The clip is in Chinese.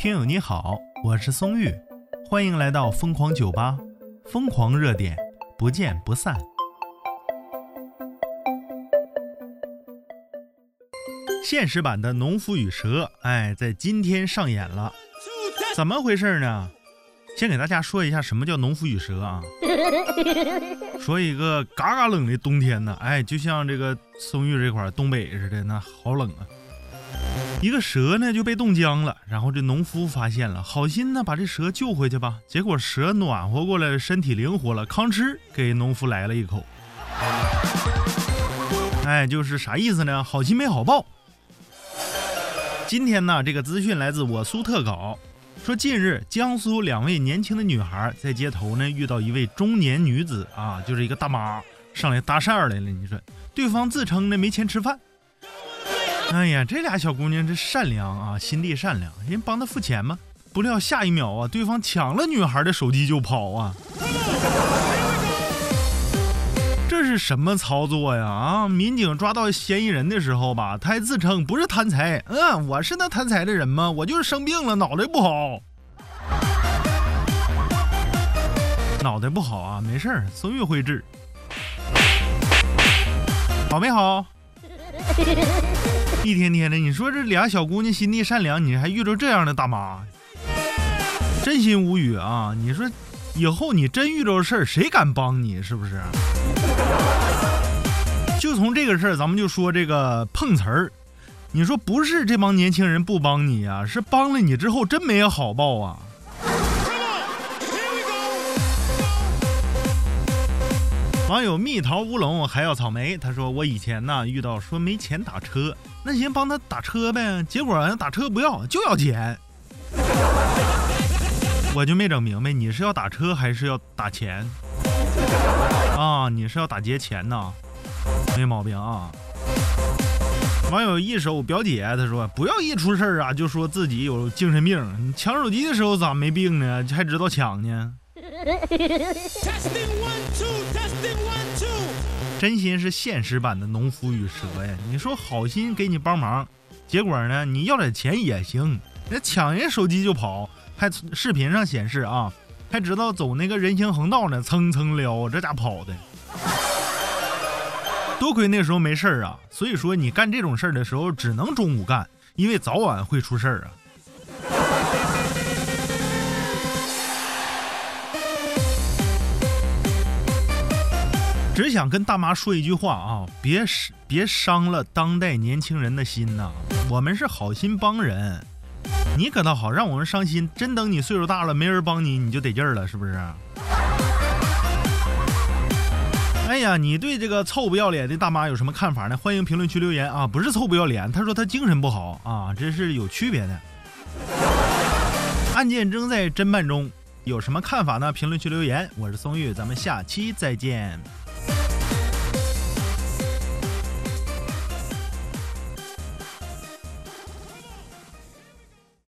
听友你好，我是松玉，欢迎来到疯狂酒吧，疯狂热点，不见不散。现实版的《农夫与蛇》哎，在今天上演了，怎么回事呢？先给大家说一下什么叫农夫与蛇啊？说一个嘎嘎冷的冬天呢，哎，就像这个松玉这块东北似的，那好冷啊。一个蛇呢就被冻僵了，然后这农夫发现了，好心呢把这蛇救回去吧。结果蛇暖和过来，身体灵活了，吭哧给农夫来了一口。哎，就是啥意思呢？好心没好报。今天呢，这个资讯来自我苏特稿。说近日，江苏两位年轻的女孩在街头呢遇到一位中年女子啊，就是一个大妈上来搭讪来了。你说，对方自称呢没钱吃饭。哎呀，这俩小姑娘这善良啊，心地善良，人帮她付钱吗？不料下一秒啊，对方抢了女孩的手机就跑啊！这是什么操作呀？啊！民警抓到嫌疑人的时候吧，他还自称不是贪财。嗯，我是那贪财的人吗？我就是生病了，脑袋不好。脑袋不好啊，没事儿，孙玉会治。好没好？一天天的，你说这俩小姑娘心地善良，你还遇着这样的大妈，真心无语啊！你说以后你真遇着事儿，谁敢帮你？是不是？就从这个事儿，咱们就说这个碰瓷儿。你说不是这帮年轻人不帮你呀，是帮了你之后真没有好报啊。网友蜜桃乌龙还要草莓，他说我以前呢遇到说没钱打车，那行帮他打车呗，结果打车不要就要钱，我就没整明白你是要打车还是要打钱。啊，你是要打劫钱呢？没毛病啊！网友一手表姐他说：“不要一出事儿啊，就说自己有精神病。你抢手机的时候咋没病呢？还知道抢呢？” 真心是现实版的农夫与蛇呀！你说好心给你帮忙，结果呢，你要点钱也行，那抢人手机就跑，还视频上显示啊。还知道走那个人行横道呢，蹭蹭撩，这家跑的。多亏那时候没事儿啊，所以说你干这种事儿的时候只能中午干，因为早晚会出事儿啊。只想跟大妈说一句话啊，别别伤了当代年轻人的心呐，我们是好心帮人。你可倒好，让我们伤心。真等你岁数大了，没人帮你，你就得劲儿了，是不是？哎呀，你对这个臭不要脸的大妈有什么看法呢？欢迎评论区留言啊！不是臭不要脸，他说他精神不好啊，这是有区别的。案件正在侦办中，有什么看法呢？评论区留言。我是松玉，咱们下期再见。